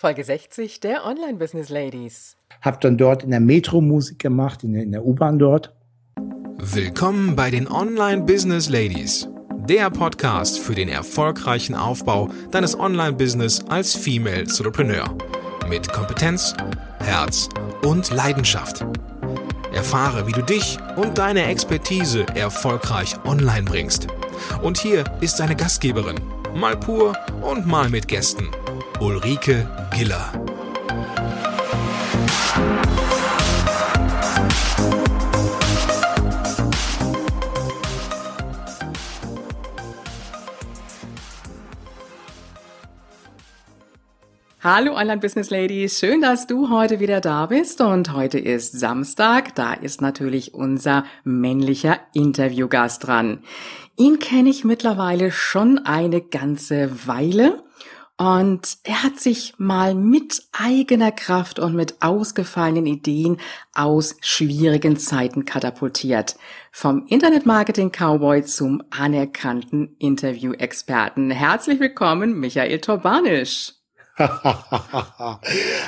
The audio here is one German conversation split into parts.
Folge 60 der Online Business Ladies. Hab dann dort in der Metro Musik gemacht, in der, in der U-Bahn dort. Willkommen bei den Online Business Ladies, der Podcast für den erfolgreichen Aufbau deines Online-Business als Female Entrepreneur. Mit Kompetenz, Herz und Leidenschaft. Erfahre, wie du dich und deine Expertise erfolgreich online bringst. Und hier ist deine Gastgeberin, mal pur und mal mit Gästen, Ulrike Giller. Hallo Online Business Ladies, schön, dass du heute wieder da bist und heute ist Samstag, da ist natürlich unser männlicher Interviewgast dran. Ihn kenne ich mittlerweile schon eine ganze Weile und er hat sich mal mit eigener Kraft und mit ausgefallenen Ideen aus schwierigen Zeiten katapultiert. Vom Internetmarketing-Cowboy zum anerkannten Interview-Experten. Herzlich willkommen, Michael Torbanisch.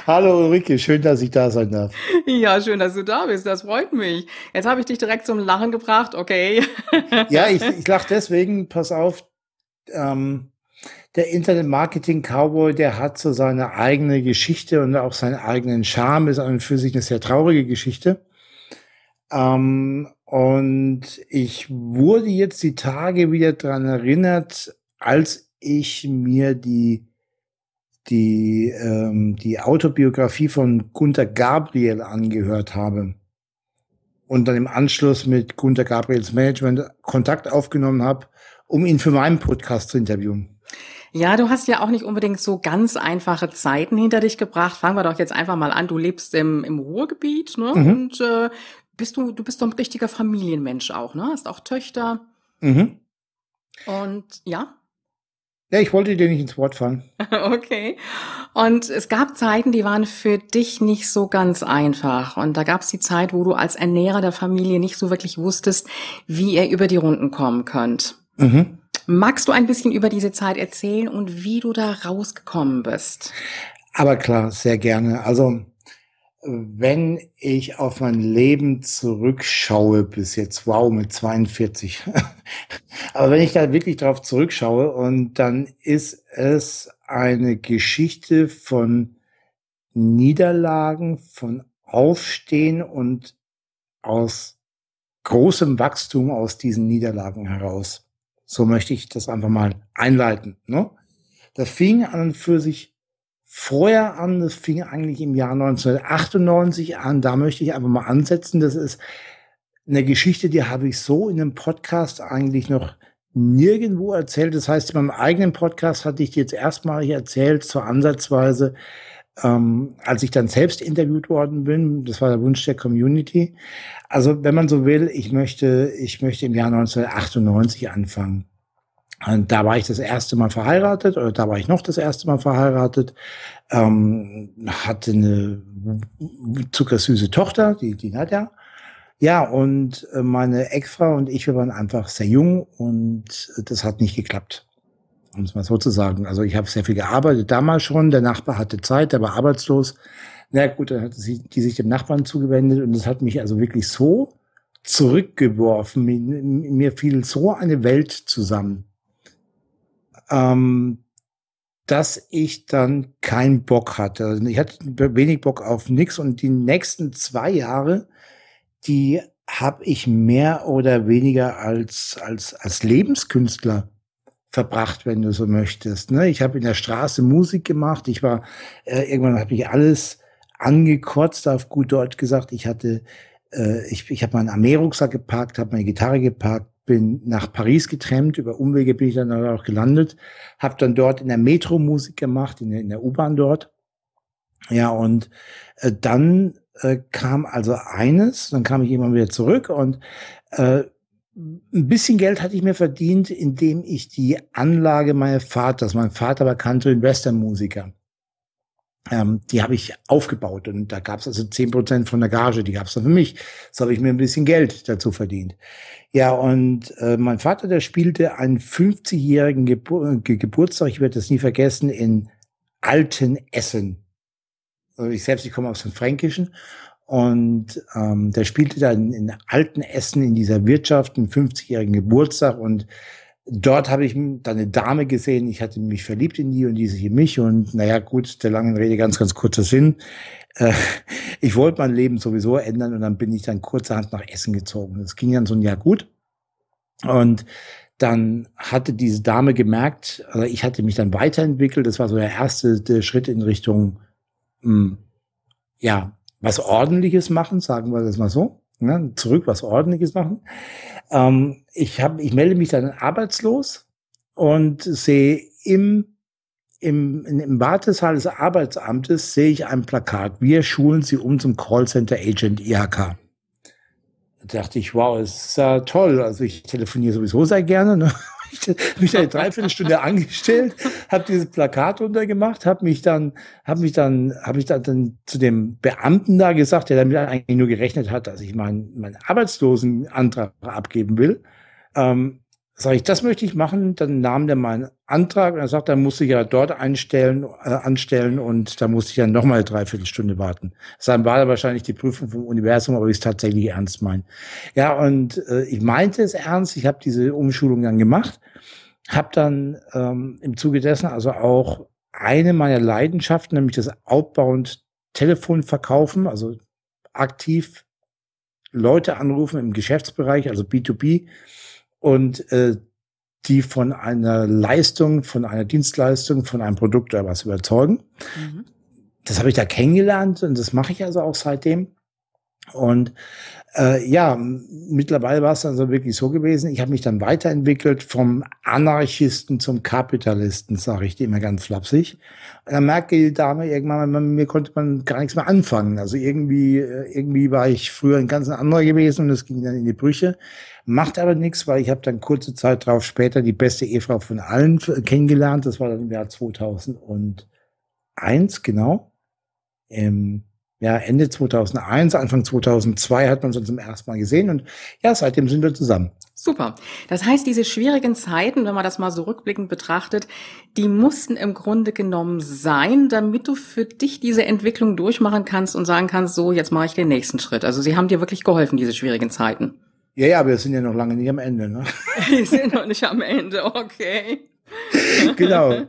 Hallo Ulrike, schön, dass ich da sein darf. Ja, schön, dass du da bist. Das freut mich. Jetzt habe ich dich direkt zum Lachen gebracht, okay. ja, ich, ich lache deswegen, pass auf, ähm, der Internet-Marketing-Cowboy, der hat so seine eigene Geschichte und auch seinen eigenen Charme, ist an und für sich eine sehr traurige Geschichte. Ähm, und ich wurde jetzt die Tage wieder dran erinnert, als ich mir die die, ähm, die Autobiografie von Gunther Gabriel angehört habe und dann im Anschluss mit Gunther Gabriels Management Kontakt aufgenommen habe, um ihn für meinen Podcast zu interviewen. Ja, du hast ja auch nicht unbedingt so ganz einfache Zeiten hinter dich gebracht. Fangen wir doch jetzt einfach mal an. Du lebst im, im Ruhrgebiet, ne? Mhm. Und äh, bist du, du bist doch ein richtiger Familienmensch auch, ne? Hast auch Töchter. Mhm. Und ja. Ja, ich wollte dir nicht ins Wort fallen. Okay. Und es gab Zeiten, die waren für dich nicht so ganz einfach. Und da gab es die Zeit, wo du als Ernährer der Familie nicht so wirklich wusstest, wie ihr über die Runden kommen könnt. Mhm. Magst du ein bisschen über diese Zeit erzählen und wie du da rausgekommen bist? Aber klar, sehr gerne. Also wenn ich auf mein Leben zurückschaue bis jetzt, wow, mit 42. Aber wenn ich da wirklich drauf zurückschaue und dann ist es eine Geschichte von Niederlagen, von Aufstehen und aus großem Wachstum aus diesen Niederlagen heraus. So möchte ich das einfach mal einleiten. Ne? Das fing an für sich vorher an. Das fing eigentlich im Jahr 1998 an. Da möchte ich einfach mal ansetzen. Das ist eine Geschichte, die habe ich so in einem Podcast eigentlich noch nirgendwo erzählt. Das heißt, in meinem eigenen Podcast hatte ich jetzt erstmalig erzählt, zur Ansatzweise, ähm, als ich dann selbst interviewt worden bin. Das war der Wunsch der Community. Also, wenn man so will, ich möchte, ich möchte im Jahr 1998 anfangen. Und da war ich das erste Mal verheiratet, oder da war ich noch das erste Mal verheiratet, ähm, hatte eine zuckersüße Tochter, die, die Nadja. Ja, und äh, meine Ex-Frau und ich, wir waren einfach sehr jung und das hat nicht geklappt. Um es mal so zu sagen. Also ich habe sehr viel gearbeitet damals schon. Der Nachbar hatte Zeit, der war arbeitslos. Na gut, dann hat sie, die sich dem Nachbarn zugewendet und das hat mich also wirklich so zurückgeworfen. Mir, mir fiel so eine Welt zusammen ähm, dass ich dann keinen Bock hatte. Also ich hatte wenig Bock auf nichts und die nächsten zwei Jahre, die habe ich mehr oder weniger als, als, als Lebenskünstler verbracht, wenn du so möchtest. Ne? Ich habe in der Straße Musik gemacht. Ich war, äh, irgendwann habe ich alles angekotzt, auf gut Deutsch gesagt. Ich hatte, äh, ich, ich habe meinen Armeerucksack geparkt, habe meine Gitarre geparkt, bin nach Paris getrennt, über Umwege bin ich dann auch gelandet, habe dann dort in der Metro Musik gemacht, in der, in der U-Bahn dort. Ja, und äh, dann äh, kam also eines, dann kam ich immer wieder zurück und äh, ein bisschen Geld hatte ich mir verdient, indem ich die Anlage meines Vaters, mein Vater war Country-Western-Musiker, ähm, die habe ich aufgebaut und da gab es also zehn Prozent von der Gage, die gab es dann für mich. So habe ich mir ein bisschen Geld dazu verdient. Ja, und äh, mein Vater, der spielte einen 50-jährigen Gebur Geburtstag, ich werde das nie vergessen, in alten Essen. Also ich selbst, ich komme aus dem Fränkischen und ähm, der spielte dann in alten Essen in dieser Wirtschaft einen 50-jährigen Geburtstag. Und dort habe ich dann eine Dame gesehen, ich hatte mich verliebt in die und die sich in mich. Und naja gut, der langen Rede ganz, ganz kurzer Sinn. Äh, ich wollte mein Leben sowieso ändern. Und dann bin ich dann kurzerhand nach Essen gezogen. Das ging dann so ein Jahr gut. Und dann hatte diese Dame gemerkt, also ich hatte mich dann weiterentwickelt, das war so der erste der Schritt in Richtung, mh, hm, ja, was Ordentliches machen, sagen wir das mal so, ne? zurück was Ordentliches machen. Ähm, ich, hab, ich melde mich dann arbeitslos und sehe im im, im Wartesaal des Arbeitsamtes sehe ich ein Plakat. Wir schulen Sie um zum Callcenter Agent IHK. Da dachte ich, wow, ist ja toll. Also ich telefoniere sowieso sehr gerne. Ne? Habe mich eine Dreiviertelstunde angestellt, habe dieses Plakat runtergemacht, habe mich dann, habe mich dann, habe ich dann, dann zu dem Beamten da gesagt, der damit eigentlich nur gerechnet hat, dass ich meinen, meinen Arbeitslosenantrag abgeben will. Ähm, Sag ich, das möchte ich machen, dann nahm der meinen Antrag und er sagt, dann muss ich ja dort einstellen, äh, anstellen und da musste ich dann nochmal eine Dreiviertelstunde warten. Dann war wahrscheinlich die Prüfung vom Universum, aber ich es tatsächlich ernst meine. Ja, und äh, ich meinte es ernst, ich habe diese Umschulung dann gemacht, habe dann ähm, im Zuge dessen also auch eine meiner Leidenschaften, nämlich das Outbound Telefon verkaufen, also aktiv Leute anrufen im Geschäftsbereich, also B2B, und äh, die von einer Leistung, von einer Dienstleistung, von einem Produkt oder was überzeugen. Mhm. Das habe ich da kennengelernt und das mache ich also auch seitdem. Und äh, ja, mittlerweile war es dann so wirklich so gewesen. Ich habe mich dann weiterentwickelt vom Anarchisten zum Kapitalisten, sage ich dir immer ganz flapsig. Und dann merkte die Dame irgendwann, mit mir konnte man gar nichts mehr anfangen. Also irgendwie, äh, irgendwie war ich früher ein ganz anderer gewesen und es ging dann in die Brüche. Macht aber nichts, weil ich habe dann kurze Zeit drauf später die beste Ehefrau von allen kennengelernt. Das war dann im Jahr 2001, genau. Ähm, ja, Ende 2001, Anfang 2002 hat man uns zum ersten Mal gesehen und ja, seitdem sind wir zusammen. Super. Das heißt, diese schwierigen Zeiten, wenn man das mal so rückblickend betrachtet, die mussten im Grunde genommen sein, damit du für dich diese Entwicklung durchmachen kannst und sagen kannst, so, jetzt mache ich den nächsten Schritt. Also sie haben dir wirklich geholfen, diese schwierigen Zeiten. Ja, ja, wir sind ja noch lange nicht am Ende, ne? wir sind noch nicht am Ende, okay. genau,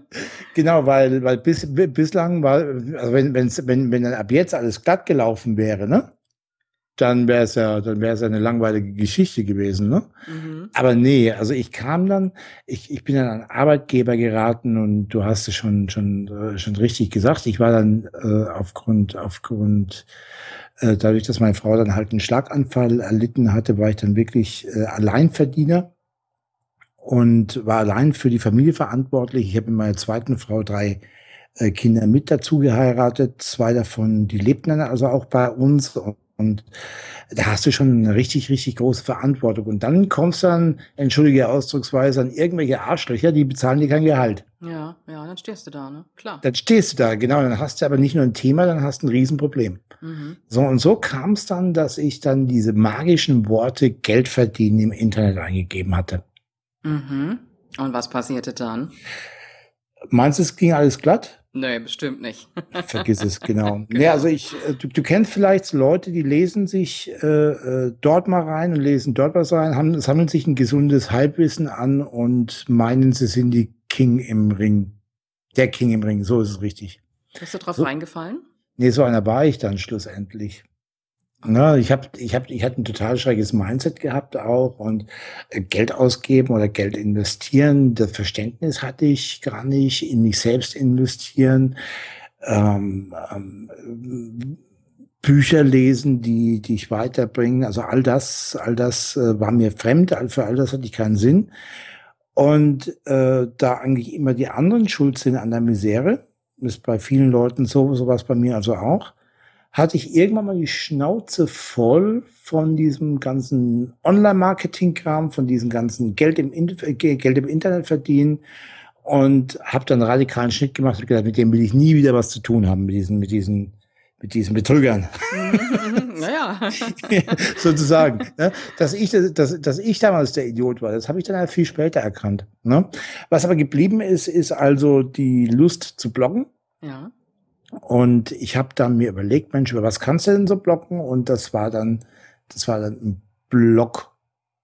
genau, weil, weil bis, bislang war, also wenn, wenn's, wenn, wenn dann ab jetzt alles glatt gelaufen wäre, ne? Dann wäre es ja, dann wäre es eine langweilige Geschichte gewesen, ne? Mhm. Aber nee, also ich kam dann, ich, ich bin dann an Arbeitgeber geraten und du hast es schon, schon, äh, schon richtig gesagt. Ich war dann äh, aufgrund, aufgrund, äh, dadurch, dass meine Frau dann halt einen Schlaganfall erlitten hatte, war ich dann wirklich äh, Alleinverdiener und war allein für die Familie verantwortlich. Ich habe mit meiner zweiten Frau drei äh, Kinder mit dazu geheiratet. Zwei davon, die lebten dann also auch bei uns. Und da hast du schon eine richtig, richtig große Verantwortung. Und dann kommst du dann, entschuldige Ausdrucksweise, an irgendwelche Arschlöcher, die bezahlen dir kein Gehalt. Ja, ja, dann stehst du da, ne? Klar. Dann stehst du da, genau. Dann hast du aber nicht nur ein Thema, dann hast du ein Riesenproblem. Mhm. So, und so kam es dann, dass ich dann diese magischen Worte Geld verdienen im Internet eingegeben hatte. Mhm. Und was passierte dann? Meinst du, es ging alles glatt? Nee, bestimmt nicht. Vergiss es, genau. genau. Nee, also ich, äh, du, du kennst vielleicht Leute, die lesen sich äh, äh, dort mal rein und lesen dort was rein, haben, es handelt sich ein gesundes Halbwissen an und meinen, sie sind die King im Ring. Der King im Ring, so ist es richtig. Bist du drauf so, reingefallen? Nee, so einer war ich dann schlussendlich. Na, ich habe, ich habe, ich hatte ein total schräges Mindset gehabt auch und äh, Geld ausgeben oder Geld investieren. Das Verständnis hatte ich gar nicht in mich selbst investieren. Ähm, ähm, Bücher lesen, die, die ich weiterbringen. Also all das, all das äh, war mir fremd. Für all das hatte ich keinen Sinn. Und äh, da eigentlich immer die anderen schuld sind an der Misere, ist bei vielen Leuten so, sowas bei mir also auch hatte ich irgendwann mal die Schnauze voll von diesem ganzen Online-Marketing-Kram, von diesem ganzen Geld im, äh, Geld im Internet verdienen und habe dann einen radikalen Schnitt gemacht und gedacht, mit dem will ich nie wieder was zu tun haben, mit diesen, mit diesen, mit diesen Betrügern. Naja. Sozusagen. Ne? Dass, ich, dass, dass ich damals der Idiot war, das habe ich dann halt viel später erkannt. Ne? Was aber geblieben ist, ist also die Lust zu bloggen Ja. Und ich habe dann mir überlegt, Mensch, über was kannst du denn so blocken? Und das war dann, das war dann ein Blog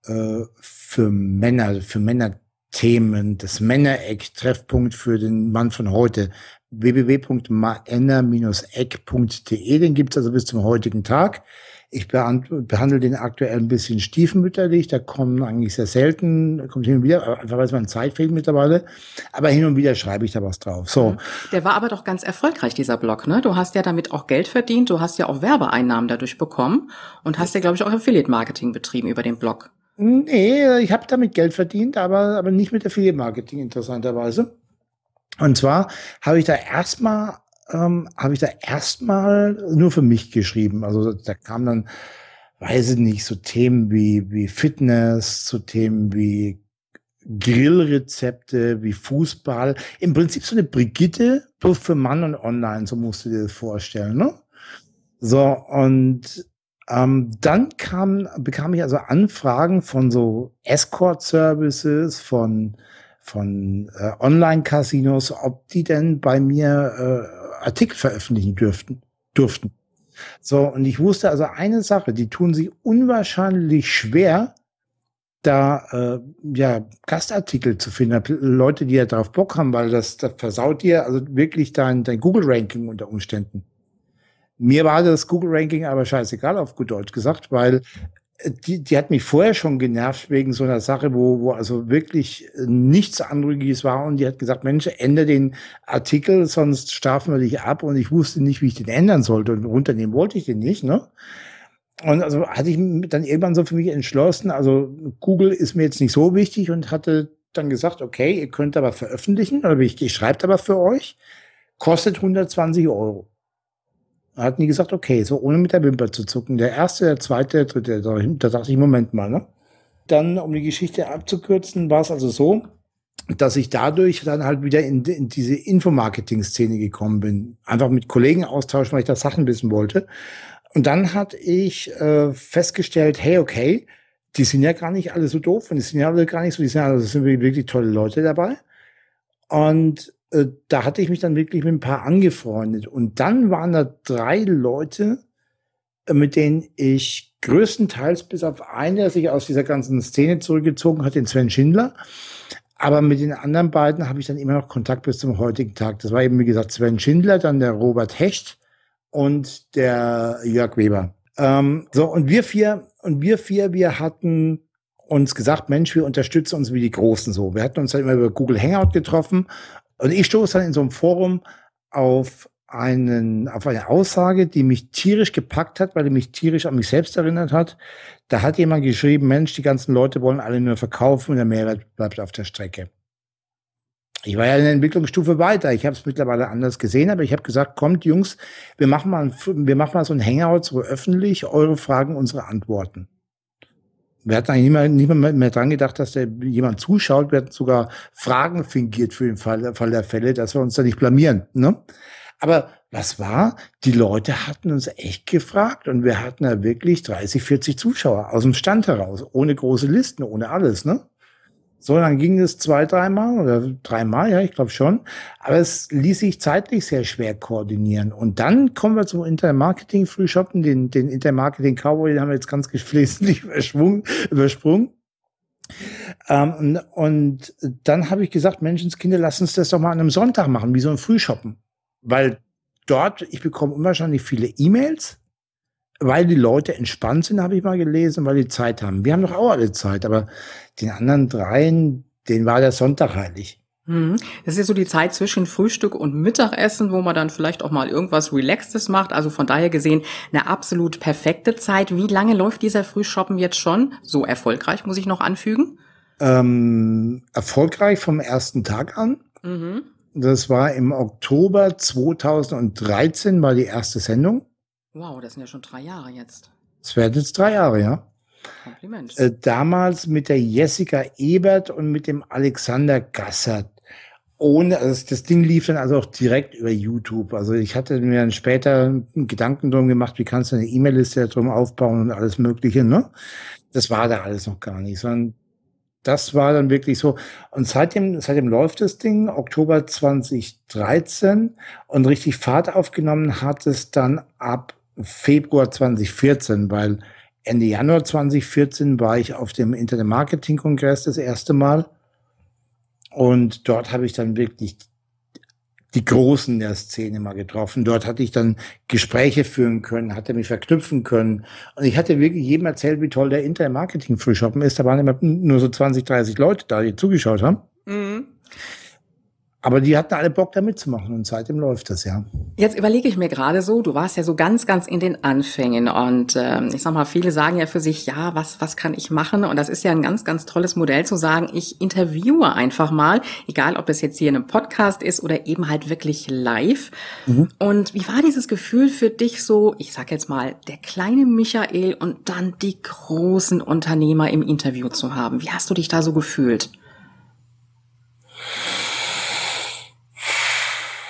äh, für Männer, für Männerthemen, das Männereck, Treffpunkt für den Mann von heute www.maenner-eck.de. Den gibt's also bis zum heutigen Tag. Ich behandle den aktuell ein bisschen stiefmütterlich. Da kommen eigentlich sehr selten, kommt hin und wieder, einfach weil es meine Zeit fehlt mittlerweile. Aber hin und wieder schreibe ich da was drauf. So. Mhm. Der war aber doch ganz erfolgreich, dieser Blog, ne? Du hast ja damit auch Geld verdient. Du hast ja auch Werbeeinnahmen dadurch bekommen und hast ja, glaube ich, auch Affiliate-Marketing betrieben über den Blog. Nee, ich habe damit Geld verdient, aber, aber nicht mit Affiliate-Marketing interessanterweise. Und zwar habe ich da erstmal ähm, habe ich da erstmal nur für mich geschrieben. Also da kam dann, weiß ich nicht, so Themen wie wie Fitness, so Themen wie Grillrezepte, wie Fußball. Im Prinzip so eine Brigitte, bloß für Mann und online, so musst du dir das vorstellen, ne? So, und ähm, dann kam, bekam ich also Anfragen von so Escort-Services, von von äh, Online-Casinos, ob die denn bei mir äh, Artikel veröffentlichen dürften, durften. So, und ich wusste also eine Sache, die tun sich unwahrscheinlich schwer, da äh, ja Gastartikel zu finden, Leute, die ja darauf Bock haben, weil das, das versaut dir also wirklich dein, dein Google-Ranking unter Umständen. Mir war das Google-Ranking aber scheißegal, auf gut Deutsch gesagt, weil die, die hat mich vorher schon genervt wegen so einer Sache, wo, wo also wirklich nichts Anrügiges war und die hat gesagt, Mensch, ändere den Artikel, sonst strafen wir dich ab und ich wusste nicht, wie ich den ändern sollte und runternehmen wollte ich den nicht, ne? Und also hatte ich dann irgendwann so für mich entschlossen, also Google ist mir jetzt nicht so wichtig und hatte dann gesagt, okay, ihr könnt aber veröffentlichen, oder ich, ich schreibe aber für euch, kostet 120 Euro. Hatten die gesagt, okay, so ohne mit der Wimper zu zucken. Der erste, der zweite, der dritte, da dachte ich, Moment mal, ne? Dann, um die Geschichte abzukürzen, war es also so, dass ich dadurch dann halt wieder in, in diese Infomarketing-Szene gekommen bin. Einfach mit Kollegen austauschen, weil ich da Sachen wissen wollte. Und dann hatte ich äh, festgestellt, hey, okay, die sind ja gar nicht alle so doof und die sind ja alle gar nicht so, die sind, also sind wirklich tolle Leute dabei. Und äh, da hatte ich mich dann wirklich mit ein paar angefreundet. Und dann waren da drei Leute, äh, mit denen ich größtenteils bis auf einen, der sich aus dieser ganzen Szene zurückgezogen hat, den Sven Schindler. Aber mit den anderen beiden habe ich dann immer noch Kontakt bis zum heutigen Tag. Das war eben, wie gesagt, Sven Schindler, dann der Robert Hecht und der Jörg Weber. Ähm, so, und wir vier, und wir vier, wir hatten uns gesagt, Mensch, wir unterstützen uns wie die Großen so. Wir hatten uns dann immer über Google Hangout getroffen und ich stoße dann in so einem Forum auf einen, auf eine Aussage, die mich tierisch gepackt hat, weil die mich tierisch an mich selbst erinnert hat. Da hat jemand geschrieben, Mensch, die ganzen Leute wollen alle nur verkaufen und der Mehrwert bleibt auf der Strecke. Ich war ja in der Entwicklungsstufe weiter. Ich habe es mittlerweile anders gesehen, aber ich habe gesagt, kommt Jungs, wir machen mal, wir machen mal so ein Hangout so öffentlich, eure Fragen, unsere Antworten. Wir hatten eigentlich niemand, niemand mehr dran gedacht, dass da jemand zuschaut. Wir hatten sogar Fragen fingiert für den Fall, Fall der Fälle, dass wir uns da nicht blamieren. Ne? Aber was war? Die Leute hatten uns echt gefragt und wir hatten da wirklich 30, 40 Zuschauer aus dem Stand heraus, ohne große Listen, ohne alles. Ne? So, dann ging es zwei, dreimal oder dreimal, ja, ich glaube schon. Aber es ließ sich zeitlich sehr schwer koordinieren. Und dann kommen wir zum Intermarketing-Frühshoppen, den, den Intermarketing-Cowboy, den haben wir jetzt ganz geflissentlich übersprungen. Ähm, und dann habe ich gesagt, Menschenskinder, lass uns das doch mal an einem Sonntag machen, wie so ein Frühshoppen. Weil dort, ich bekomme unwahrscheinlich viele E-Mails, weil die Leute entspannt sind, habe ich mal gelesen, weil die Zeit haben. Wir haben doch auch alle Zeit, aber den anderen dreien, den war der Sonntag heilig. Mhm. Das ist ja so die Zeit zwischen Frühstück und Mittagessen, wo man dann vielleicht auch mal irgendwas Relaxtes macht. Also von daher gesehen eine absolut perfekte Zeit. Wie lange läuft dieser Frühshoppen jetzt schon? So erfolgreich, muss ich noch anfügen? Ähm, erfolgreich vom ersten Tag an. Mhm. Das war im Oktober 2013 war die erste Sendung. Wow, das sind ja schon drei Jahre jetzt. Es werden jetzt drei Jahre, ja. Kompliment. Äh, damals mit der Jessica Ebert und mit dem Alexander Gassert. Ohne, also das Ding lief dann also auch direkt über YouTube. Also ich hatte mir dann später Gedanken drum gemacht, wie kannst du eine E-Mail-Liste drum aufbauen und alles Mögliche, ne? Das war da alles noch gar nicht, sondern das war dann wirklich so. Und seitdem, seitdem läuft das Ding, Oktober 2013 und richtig Fahrt aufgenommen hat es dann ab Februar 2014, weil Ende Januar 2014 war ich auf dem Internet Marketing Kongress das erste Mal. Und dort habe ich dann wirklich die Großen der Szene mal getroffen. Dort hatte ich dann Gespräche führen können, hatte mich verknüpfen können. Und ich hatte wirklich jedem erzählt, wie toll der Internet-Marketing-Frühshoppen ist. Da waren immer nur so 20, 30 Leute da, die zugeschaut haben. Mhm. Aber die hatten alle Bock da mitzumachen und seitdem läuft das ja. Jetzt überlege ich mir gerade so, du warst ja so ganz, ganz in den Anfängen und ähm, ich sag mal, viele sagen ja für sich, ja, was, was kann ich machen? Und das ist ja ein ganz, ganz tolles Modell zu sagen, ich interviewe einfach mal, egal ob es jetzt hier in einem Podcast ist oder eben halt wirklich live. Mhm. Und wie war dieses Gefühl für dich so, ich sag jetzt mal, der kleine Michael und dann die großen Unternehmer im Interview zu haben? Wie hast du dich da so gefühlt?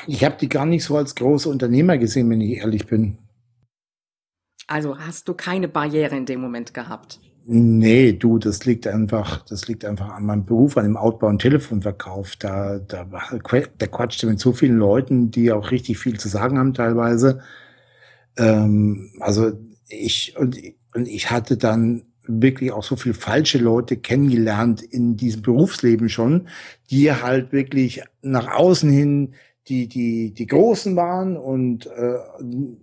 Ich habe die gar nicht so als große Unternehmer gesehen, wenn ich ehrlich bin. Also hast du keine Barriere in dem Moment gehabt? Nee, du, das liegt einfach, das liegt einfach an meinem Beruf, an dem Outbau- und Telefonverkauf. Da, da, da quatschte mit so vielen Leuten, die auch richtig viel zu sagen haben teilweise. Ähm, also ich, und, und ich hatte dann wirklich auch so viel falsche Leute kennengelernt in diesem Berufsleben schon, die halt wirklich nach außen hin die, die, die Großen waren und äh,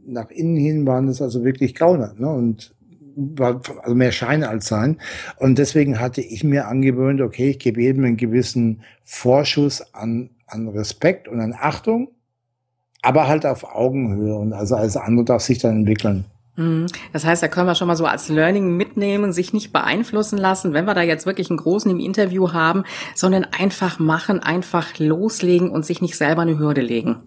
nach innen hin waren es also wirklich Gauner. Ne? Und war also mehr Schein als Sein. Und deswegen hatte ich mir angewöhnt, okay, ich gebe jedem einen gewissen Vorschuss an, an Respekt und an Achtung, aber halt auf Augenhöhe. Und also alles andere darf sich dann entwickeln. Mhm. Das heißt, da können wir schon mal so als Learning mitnehmen, sich nicht beeinflussen lassen, wenn wir da jetzt wirklich einen Großen im Interview haben, sondern einfach machen, einfach loslegen und sich nicht selber eine Hürde legen.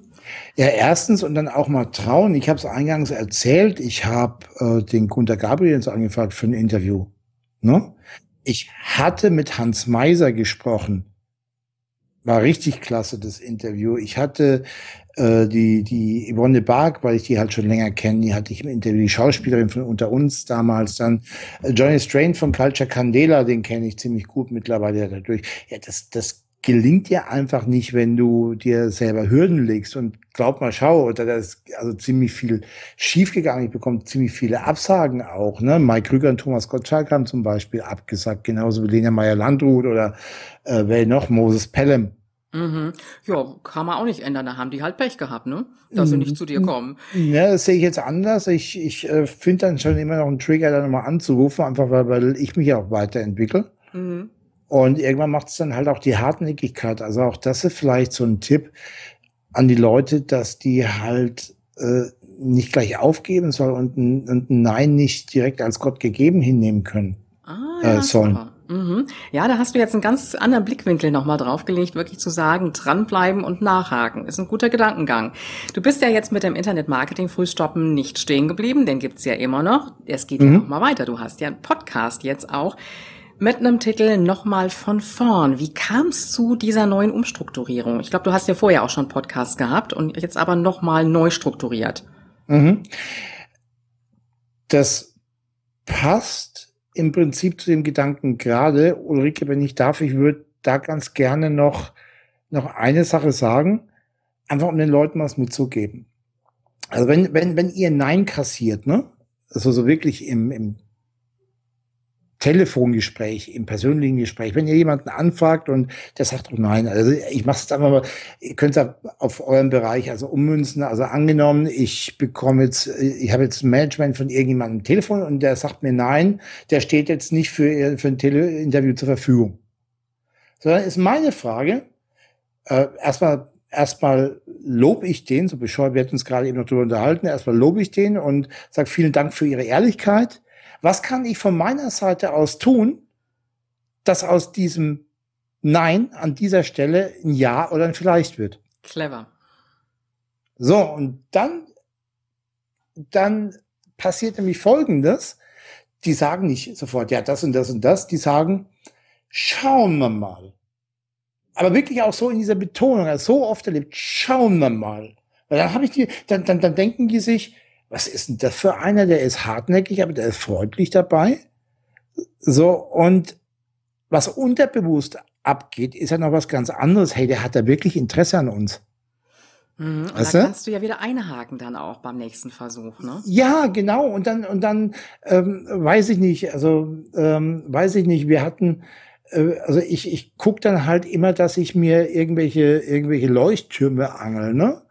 Ja, erstens und dann auch mal trauen. Ich habe es eingangs erzählt, ich habe äh, den Gunter Gabriels angefragt für ein Interview. Ne? Ich hatte mit Hans Meiser gesprochen. War richtig klasse, das Interview. Ich hatte äh, die, die Yvonne Bark, weil ich die halt schon länger kenne, die hatte ich im Interview, die Schauspielerin von unter uns damals, dann äh, Johnny Strain von Culture Candela, den kenne ich ziemlich gut mittlerweile dadurch. Ja, das, das gelingt dir einfach nicht, wenn du dir selber Hürden legst. Und glaub mal, schau, da ist also ziemlich viel schiefgegangen. Ich bekomme ziemlich viele Absagen auch. Ne? Mike Krüger und Thomas Gottschalk haben zum Beispiel abgesagt, genauso wie Lena Meyer-Landrut oder äh, wer noch, Moses Pelham. Mhm. Ja, kann man auch nicht ändern. Da haben die halt Pech gehabt, ne? Dass sie nicht zu dir kommen. Ja, das sehe ich jetzt anders. Ich, ich äh, finde dann schon immer noch einen Trigger, da nochmal anzurufen, einfach weil, weil ich mich auch weiterentwickle. Mhm. Und irgendwann macht es dann halt auch die Hartnäckigkeit. Also auch das ist vielleicht so ein Tipp an die Leute, dass die halt äh, nicht gleich aufgeben sollen und ein, und ein Nein nicht direkt als Gott gegeben hinnehmen können ah, ja, äh, sollen. Super. Mhm. Ja, da hast du jetzt einen ganz anderen Blickwinkel nochmal draufgelegt, wirklich zu sagen, dranbleiben und nachhaken. Ist ein guter Gedankengang. Du bist ja jetzt mit dem Internet-Marketing-Frühstoppen nicht stehen geblieben, den gibt's ja immer noch. Es geht mhm. ja nochmal weiter. Du hast ja einen Podcast jetzt auch mit einem Titel nochmal von vorn. Wie kam es zu dieser neuen Umstrukturierung? Ich glaube, du hast ja vorher auch schon Podcast gehabt und jetzt aber nochmal neu strukturiert. Mhm. Das passt im Prinzip zu dem Gedanken gerade, Ulrike, wenn ich darf, ich würde da ganz gerne noch, noch eine Sache sagen, einfach um den Leuten was mitzugeben. Also wenn, wenn, wenn ihr Nein kassiert, ne? Also so wirklich im, im Telefongespräch, im persönlichen Gespräch, wenn ihr jemanden anfragt und der sagt, oh nein, also ich mache es einfach mal, ihr könnt es auf euren Bereich also ummünzen, also angenommen, ich bekomme jetzt, ich habe jetzt ein Management von irgendjemandem Telefon und der sagt mir nein, der steht jetzt nicht für, für ein Teleinterview zur Verfügung. Sondern ist meine Frage, äh, erstmal erstmal lobe ich den, so bescheuert, wir hatten uns gerade eben noch darüber unterhalten, erstmal lobe ich den und sage vielen Dank für Ihre Ehrlichkeit was kann ich von meiner Seite aus tun, dass aus diesem Nein an dieser Stelle ein Ja oder ein Vielleicht wird? Clever. So, und dann, dann passiert nämlich Folgendes. Die sagen nicht sofort, ja, das und das und das. Die sagen, schauen wir mal. Aber wirklich auch so in dieser Betonung, also so oft erlebt, schauen wir mal. Weil dann habe ich die, dann, dann, dann denken die sich, was ist denn das für einer? Der ist hartnäckig, aber der ist freundlich dabei. So, und was unterbewusst abgeht, ist ja noch was ganz anderes. Hey, der hat da wirklich Interesse an uns. Mhm, und weißt da kannst du ja wieder einhaken dann auch beim nächsten Versuch, ne? Ja, genau. Und dann und dann ähm, weiß ich nicht. Also ähm, weiß ich nicht. Wir hatten äh, also ich ich guck dann halt immer, dass ich mir irgendwelche irgendwelche Leuchttürme angel, ne?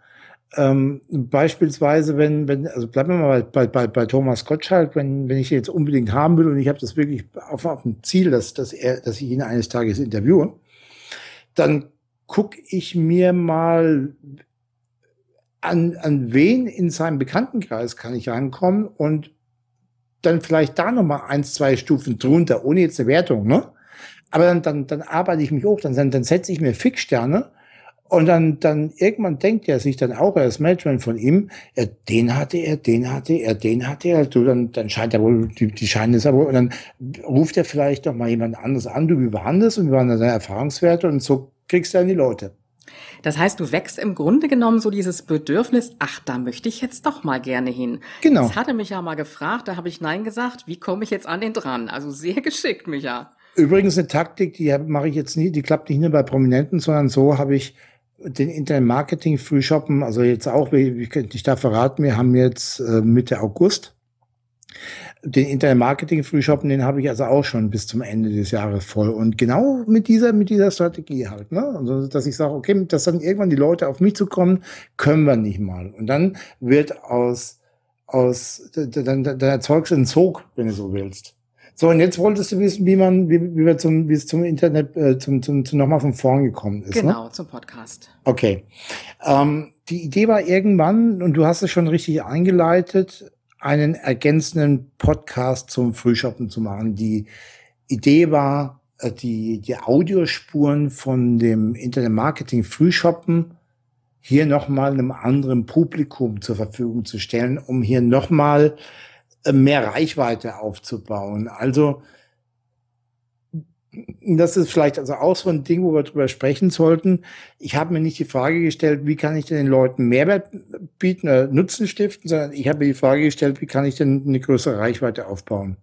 Ähm, beispielsweise, wenn, wenn, also bleiben wir mal bei, bei, bei Thomas Gottschalk, wenn, wenn ich ihn jetzt unbedingt haben will und ich habe das wirklich auf, auf dem Ziel, dass, dass, er, dass ich ihn eines Tages interviewe, dann gucke ich mir mal an, an wen in seinem Bekanntenkreis kann ich rankommen und dann vielleicht da nochmal eins, zwei Stufen drunter, ohne jetzt eine Wertung, ne? Aber dann, dann, dann arbeite ich mich hoch, dann, dann setze ich mir Fixsterne und dann, dann irgendwann denkt er sich dann auch, er ist Management von ihm, ja, den hatte er, den hatte er, den hatte er, du, dann, dann scheint er wohl, die, die scheinen es aber, und dann ruft er vielleicht doch mal jemand anderes an, du, das und waren deine Erfahrungswerte und so kriegst du dann die Leute. Das heißt, du wächst im Grunde genommen so dieses Bedürfnis, ach, da möchte ich jetzt doch mal gerne hin. Genau. Das hatte mich ja mal gefragt, da habe ich Nein gesagt, wie komme ich jetzt an den dran? Also sehr geschickt, Micha. Übrigens eine Taktik, die mache ich jetzt nie, die klappt nicht nur bei Prominenten, sondern so habe ich den Internet-Marketing-Frühshoppen, also jetzt auch, ich darf verraten, wir haben jetzt äh, Mitte August. Den Internet-Marketing-Frühshoppen, den habe ich also auch schon bis zum Ende des Jahres voll. Und genau mit dieser, mit dieser Strategie halt, ne? Also, dass ich sage, okay, dass dann irgendwann die Leute auf mich zu kommen, können wir nicht mal. Und dann wird aus, aus, dann, dann erzeugst du einen Zug, wenn du so willst. So, und jetzt wolltest du wissen, wie man, wie, wie wir zum, wie es zum Internet, äh, zum, zum, zum nochmal von vorn gekommen ist. Ne? Genau, ne? zum Podcast. Okay. Ähm, die Idee war irgendwann, und du hast es schon richtig eingeleitet, einen ergänzenden Podcast zum Frühshoppen zu machen. Die Idee war, äh, die, die Audiospuren von dem Internet Marketing Frühshoppen hier nochmal einem anderen Publikum zur Verfügung zu stellen, um hier nochmal äh, mehr Reichweite aufzubauen. Also das ist vielleicht also auch so ein Ding, wo wir drüber sprechen sollten. Ich habe mir nicht die Frage gestellt, wie kann ich denn den Leuten Mehrwert bieten oder Nutzen stiften, sondern ich habe mir die Frage gestellt, wie kann ich denn eine größere Reichweite aufbauen?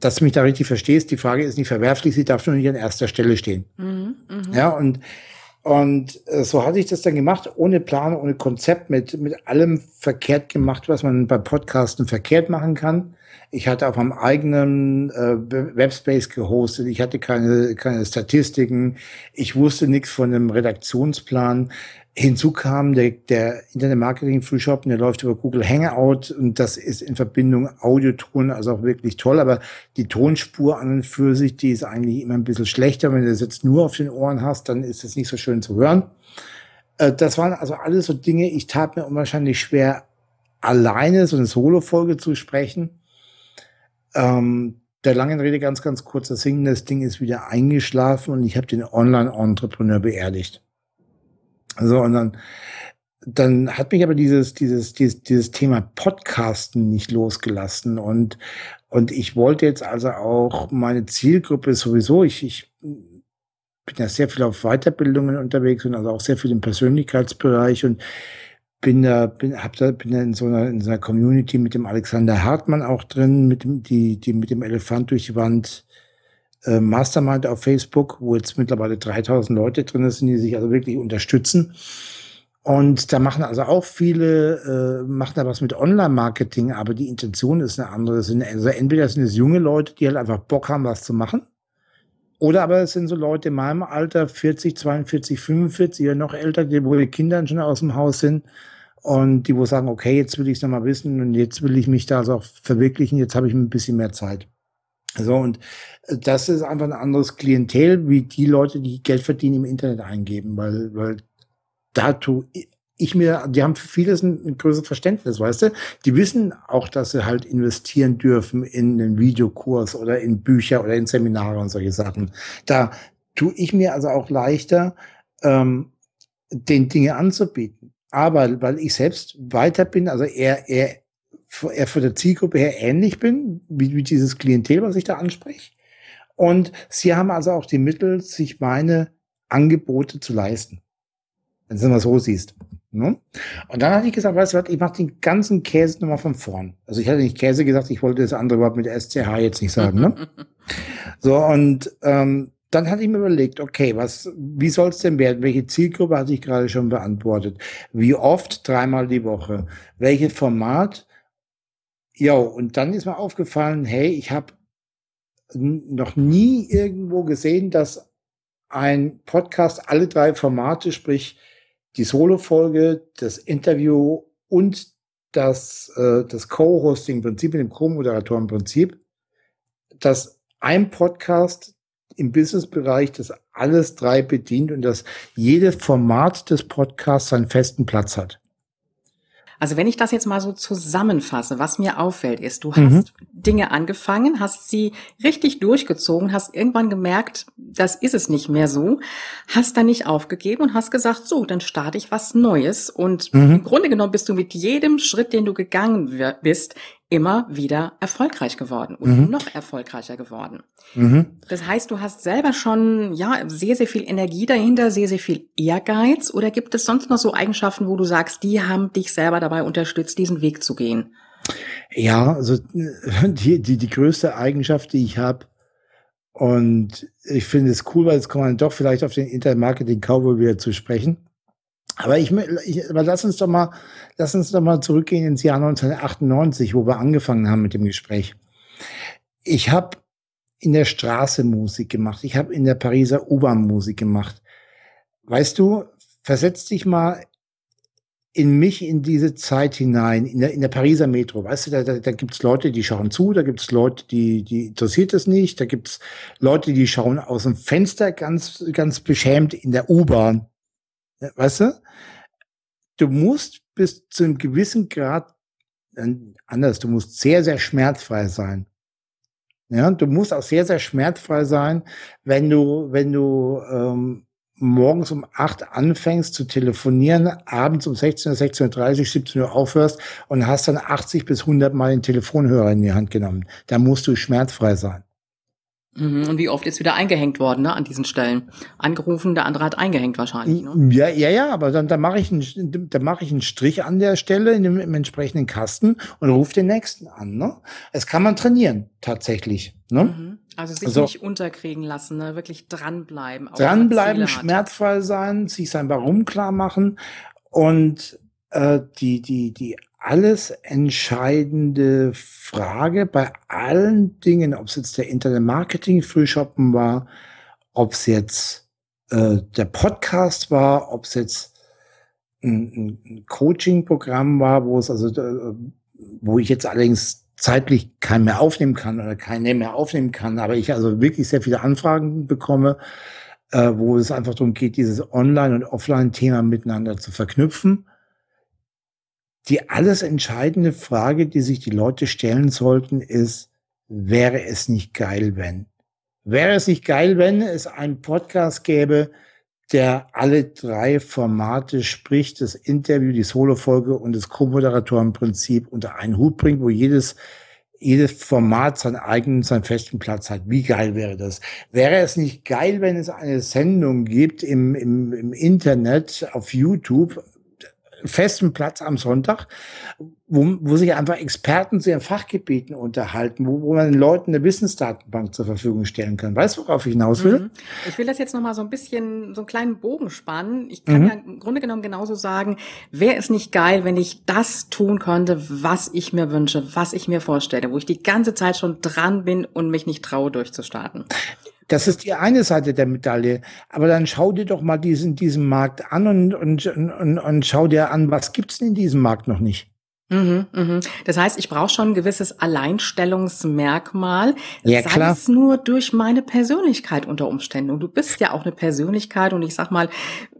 Dass du mich da richtig verstehst, die Frage ist nicht verwerflich, sie darf nur nicht an erster Stelle stehen. Mhm, mh. Ja, und und äh, so hatte ich das dann gemacht, ohne Plan, ohne Konzept, mit, mit allem verkehrt gemacht, was man beim Podcasten verkehrt machen kann. Ich hatte auf meinem eigenen äh, Webspace gehostet. Ich hatte keine, keine Statistiken. Ich wusste nichts von einem Redaktionsplan. Hinzu kam der, der Internet Marketing Frühshop, der läuft über Google Hangout und das ist in Verbindung Audioton, also auch wirklich toll. Aber die Tonspur an und für sich, die ist eigentlich immer ein bisschen schlechter. Wenn du das jetzt nur auf den Ohren hast, dann ist es nicht so schön zu hören. Äh, das waren also alles so Dinge, ich tat mir unwahrscheinlich schwer, alleine so eine Solo-Folge zu sprechen. Ähm, der langen Rede ganz, ganz kurz, das das Ding ist wieder eingeschlafen und ich habe den Online-Entrepreneur beerdigt. So, und dann, dann hat mich aber dieses, dieses, dieses, dieses Thema Podcasten nicht losgelassen. Und, und ich wollte jetzt also auch meine Zielgruppe sowieso, ich, ich bin ja sehr viel auf Weiterbildungen unterwegs und also auch sehr viel im Persönlichkeitsbereich und bin da, bin, hab da, bin da in so einer, in so einer Community mit dem Alexander Hartmann auch drin, mit dem, die, die mit dem Elefant durch die Wand äh, Mastermind auf Facebook, wo jetzt mittlerweile 3000 Leute drin sind, die sich also wirklich unterstützen. Und da machen also auch viele, äh, machen da was mit Online-Marketing, aber die Intention ist eine andere. Sind, also entweder sind es junge Leute, die halt einfach Bock haben, was zu machen. Oder aber es sind so Leute in meinem Alter, 40, 42, 45 oder noch älter, die, wo die Kinder schon aus dem Haus sind und die wo sagen, okay, jetzt will ich es nochmal wissen und jetzt will ich mich da so auch verwirklichen, jetzt habe ich ein bisschen mehr Zeit. So, und äh, das ist einfach ein anderes Klientel, wie die Leute, die Geld verdienen im Internet eingeben, weil, weil da tu ich mir, die haben für vieles ein, ein größeres Verständnis, weißt du? Die wissen auch, dass sie halt investieren dürfen in einen Videokurs oder in Bücher oder in Seminare und solche Sachen. Da tue ich mir also auch leichter, ähm, den Dinge anzubieten. Aber weil ich selbst weiter bin, also eher eher von der Zielgruppe her ähnlich bin, wie, wie dieses Klientel, was ich da anspreche. Und sie haben also auch die Mittel, sich meine Angebote zu leisten. Wenn du es mal so siehst. Ne? Und dann hatte ich gesagt, weißt du was, ich mache den ganzen Käse nochmal von vorn. Also ich hatte nicht Käse gesagt, ich wollte das andere Wort mit SCH jetzt nicht sagen. Ne? so, und ähm, dann hatte ich mir überlegt, okay, was, wie soll es denn werden? Welche Zielgruppe hatte ich gerade schon beantwortet? Wie oft? Dreimal die Woche. Welches Format? Ja, und dann ist mir aufgefallen, hey, ich habe noch nie irgendwo gesehen, dass ein Podcast alle drei Formate, sprich die Solo-Folge, das Interview und das, äh, das Co-Hosting-Prinzip mit dem Co-Moderatoren-Prinzip, dass ein Podcast im Business-Bereich das alles drei bedient und dass jedes Format des Podcasts seinen festen Platz hat. Also wenn ich das jetzt mal so zusammenfasse, was mir auffällt, ist, du mhm. hast Dinge angefangen, hast sie richtig durchgezogen, hast irgendwann gemerkt, das ist es nicht mehr so, hast dann nicht aufgegeben und hast gesagt, so, dann starte ich was Neues. Und mhm. im Grunde genommen bist du mit jedem Schritt, den du gegangen bist, immer wieder erfolgreich geworden und mhm. noch erfolgreicher geworden. Mhm. Das heißt, du hast selber schon ja sehr sehr viel Energie dahinter, sehr sehr viel Ehrgeiz oder gibt es sonst noch so Eigenschaften, wo du sagst, die haben dich selber dabei unterstützt, diesen Weg zu gehen? Ja, also die die die größte Eigenschaft, die ich habe und ich finde es cool, weil jetzt kommt man doch vielleicht auf den Internet Marketing Cowboy wieder zu sprechen aber ich, ich aber lass uns doch mal, lass uns doch mal zurückgehen ins Jahr 1998, wo wir angefangen haben mit dem Gespräch. Ich habe in der Straße Musik gemacht. Ich habe in der Pariser U-Bahn Musik gemacht. Weißt du, versetz dich mal in mich in diese Zeit hinein, in der, in der Pariser Metro. Weißt du, da, da, da gibt Leute, die schauen zu, da gibt es Leute, die, die interessiert es nicht, da gibt es Leute, die schauen aus dem Fenster ganz, ganz beschämt in der U-Bahn. Weißt du? Du musst bis zu einem gewissen Grad, äh, anders, du musst sehr, sehr schmerzfrei sein. Ja, du musst auch sehr, sehr schmerzfrei sein, wenn du, wenn du ähm, morgens um acht anfängst zu telefonieren, abends um 16 16.30 17 Uhr aufhörst und hast dann 80 bis 100 Mal den Telefonhörer in die Hand genommen. Da musst du schmerzfrei sein. Mhm. Und wie oft ist wieder eingehängt worden ne, an diesen Stellen? Angerufen, der andere hat eingehängt wahrscheinlich. Ne? Ja, ja, ja, aber dann, dann mache ich, einen, dann mach ich einen Strich an der Stelle in dem im entsprechenden Kasten und rufe den nächsten an. Ne? Es kann man trainieren, tatsächlich. Ne? Mhm. Also sich also, nicht unterkriegen lassen, ne? wirklich dranbleiben. Dranbleiben, schmerzfrei sein, sich sein Warum klar machen und äh, die, die, die alles entscheidende Frage bei allen Dingen, ob es jetzt der Internet-Marketing-Frühshoppen war, ob es jetzt äh, der Podcast war, ob es jetzt ein, ein Coaching-Programm war, wo es also, äh, wo ich jetzt allerdings zeitlich keinen mehr aufnehmen kann oder keinen mehr aufnehmen kann, aber ich also wirklich sehr viele Anfragen bekomme, äh, wo es einfach darum geht, dieses Online- und Offline-Thema miteinander zu verknüpfen die alles entscheidende Frage, die sich die Leute stellen sollten, ist, wäre es nicht geil, wenn? Wäre es nicht geil, wenn es einen Podcast gäbe, der alle drei Formate spricht, das Interview, die Solo-Folge und das Co-Moderatoren-Prinzip unter einen Hut bringt, wo jedes jedes Format seinen eigenen, seinen festen Platz hat. Wie geil wäre das? Wäre es nicht geil, wenn es eine Sendung gibt im, im, im Internet auf YouTube, festen Platz am Sonntag, wo, wo sich einfach Experten zu ihren Fachgebieten unterhalten, wo, wo man den Leuten eine Wissensdatenbank zur Verfügung stellen kann. Weißt du, worauf ich hinaus will? Mhm. Ich will das jetzt nochmal so ein bisschen, so einen kleinen Bogen spannen. Ich kann mhm. ja im Grunde genommen genauso sagen, wäre es nicht geil, wenn ich das tun könnte, was ich mir wünsche, was ich mir vorstelle, wo ich die ganze Zeit schon dran bin und mich nicht traue, durchzustarten. Das ist die eine Seite der Medaille. Aber dann schau dir doch mal diesen, diesen Markt an und, und, und, und schau dir an, was gibt's denn in diesem Markt noch nicht? Mhm, mhm. Das heißt, ich brauche schon ein gewisses Alleinstellungsmerkmal, ja, sei klar. es nur durch meine Persönlichkeit unter Umständen. Und du bist ja auch eine Persönlichkeit und ich sag mal,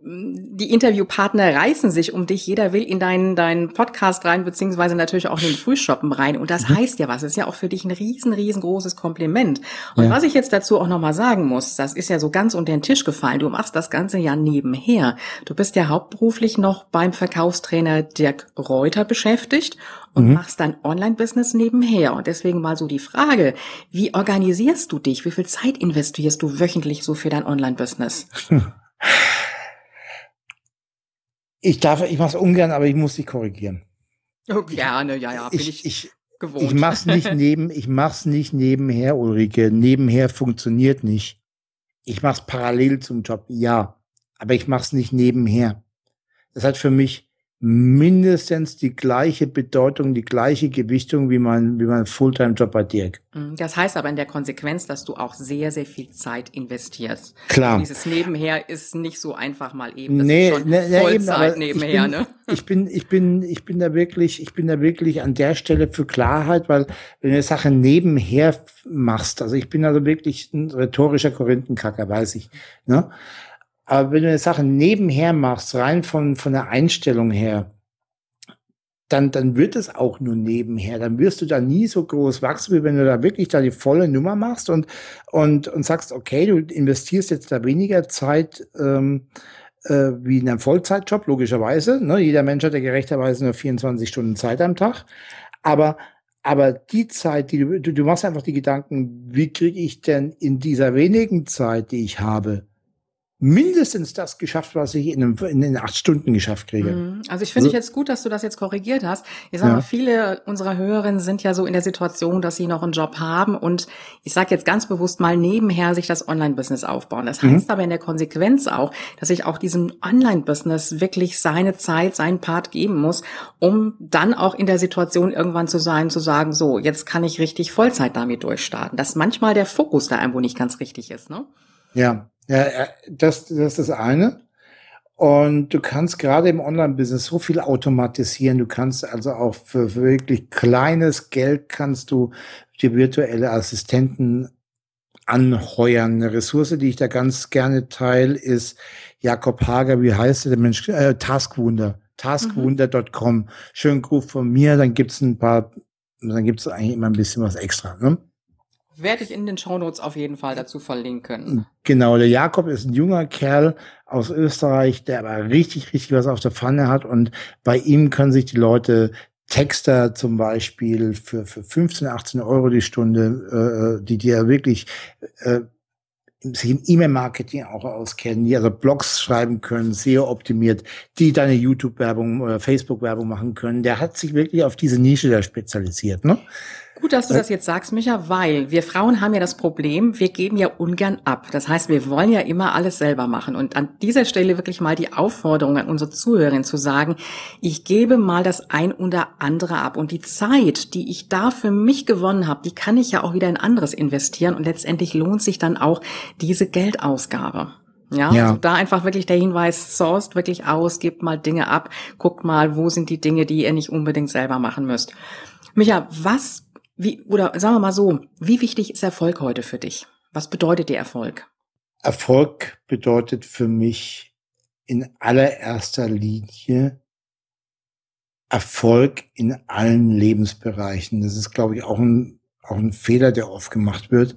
die Interviewpartner reißen sich um dich. Jeder will in deinen, deinen Podcast rein, beziehungsweise natürlich auch in den Frühshoppen rein. Und das mhm. heißt ja was. Das ist ja auch für dich ein riesen, riesengroßes Kompliment. Und ja. was ich jetzt dazu auch nochmal sagen muss, das ist ja so ganz unter den Tisch gefallen. Du machst das Ganze ja nebenher. Du bist ja hauptberuflich noch beim Verkaufstrainer Dirk Reuter beschäftigt und mhm. machst dein Online-Business nebenher. Und deswegen mal so die Frage, wie organisierst du dich? Wie viel Zeit investierst du wöchentlich so für dein Online-Business? Ich darf, ich mach's ungern, aber ich muss dich korrigieren. Oh, gerne, ja, ja, bin ich, ich, ich gewohnt. Ich mach's nicht neben, ich mach's nicht nebenher, Ulrike. Nebenher funktioniert nicht. Ich mach's parallel zum Job, ja. Aber ich mach's nicht nebenher. Das hat für mich mindestens die gleiche Bedeutung, die gleiche Gewichtung wie mein, wie mein Fulltime-Job bei Dirk. Mhm. Das heißt aber in der Konsequenz, dass du auch sehr, sehr viel Zeit investierst. Klar. Und dieses Nebenher ist nicht so einfach mal eben. Das nee, schon ne, ne, Vollzeit eben, nebenher, ich bin, ne? Ich bin, ich bin, ich bin da wirklich, ich bin da wirklich an der Stelle für Klarheit, weil wenn du eine Sache nebenher machst, also ich bin also wirklich ein rhetorischer Korinthenkacker, weiß ich, ne? Aber wenn du eine Sache nebenher machst, rein von, von der Einstellung her, dann, dann wird es auch nur nebenher. Dann wirst du da nie so groß wachsen, wie wenn du da wirklich da die volle Nummer machst und, und, und sagst, okay, du investierst jetzt da weniger Zeit ähm, äh, wie in einem Vollzeitjob, logischerweise. Ne? Jeder Mensch hat ja gerechterweise nur 24 Stunden Zeit am Tag. Aber aber die Zeit, die du, du, machst einfach die Gedanken, wie kriege ich denn in dieser wenigen Zeit, die ich habe, mindestens das geschafft, was ich in, einem, in den acht Stunden geschafft kriege. Mhm. Also ich finde also, jetzt gut, dass du das jetzt korrigiert hast. Ich sage ja. mal, viele unserer Hörerinnen sind ja so in der Situation, dass sie noch einen Job haben und ich sage jetzt ganz bewusst mal nebenher sich das Online-Business aufbauen. Das heißt mhm. aber in der Konsequenz auch, dass ich auch diesem Online-Business wirklich seine Zeit, seinen Part geben muss, um dann auch in der Situation irgendwann zu sein, zu sagen, so, jetzt kann ich richtig Vollzeit damit durchstarten. Dass manchmal der Fokus da irgendwo nicht ganz richtig ist, ne? Ja, ja, das, das ist das eine. Und du kannst gerade im Online-Business so viel automatisieren. Du kannst also auch für wirklich kleines Geld kannst du die virtuelle Assistenten anheuern. Eine Ressource, die ich da ganz gerne teile, ist Jakob Hager, wie heißt der Mensch? Äh, Taskwunder. Taskwunder.com. Schönen Gruß von mir, dann gibt's ein paar, dann gibt's eigentlich immer ein bisschen was extra. Ne? Werde ich in den Shownotes auf jeden Fall dazu verlinken. Genau, der Jakob ist ein junger Kerl aus Österreich, der aber richtig, richtig was auf der Pfanne hat und bei ihm können sich die Leute Texter zum Beispiel für, für 15, 18 Euro die Stunde, äh, die dir wirklich äh, sich im E-Mail-Marketing auch auskennen, die also Blogs schreiben können, sehr optimiert, die deine YouTube-Werbung oder Facebook-Werbung machen können. Der hat sich wirklich auf diese Nische da spezialisiert. Ne? Gut, dass du das jetzt sagst, Micha, weil wir Frauen haben ja das Problem, wir geben ja ungern ab. Das heißt, wir wollen ja immer alles selber machen. Und an dieser Stelle wirklich mal die Aufforderung an unsere Zuhörerin zu sagen, ich gebe mal das ein oder andere ab. Und die Zeit, die ich da für mich gewonnen habe, die kann ich ja auch wieder in anderes investieren. Und letztendlich lohnt sich dann auch diese Geldausgabe. Ja, ja. Also da einfach wirklich der Hinweis, sourced wirklich aus, gebt mal Dinge ab, guckt mal, wo sind die Dinge, die ihr nicht unbedingt selber machen müsst. Micha, was wie, oder sagen wir mal so, wie wichtig ist Erfolg heute für dich? Was bedeutet dir Erfolg? Erfolg bedeutet für mich in allererster Linie Erfolg in allen Lebensbereichen. Das ist, glaube ich, auch ein, auch ein Fehler, der oft gemacht wird,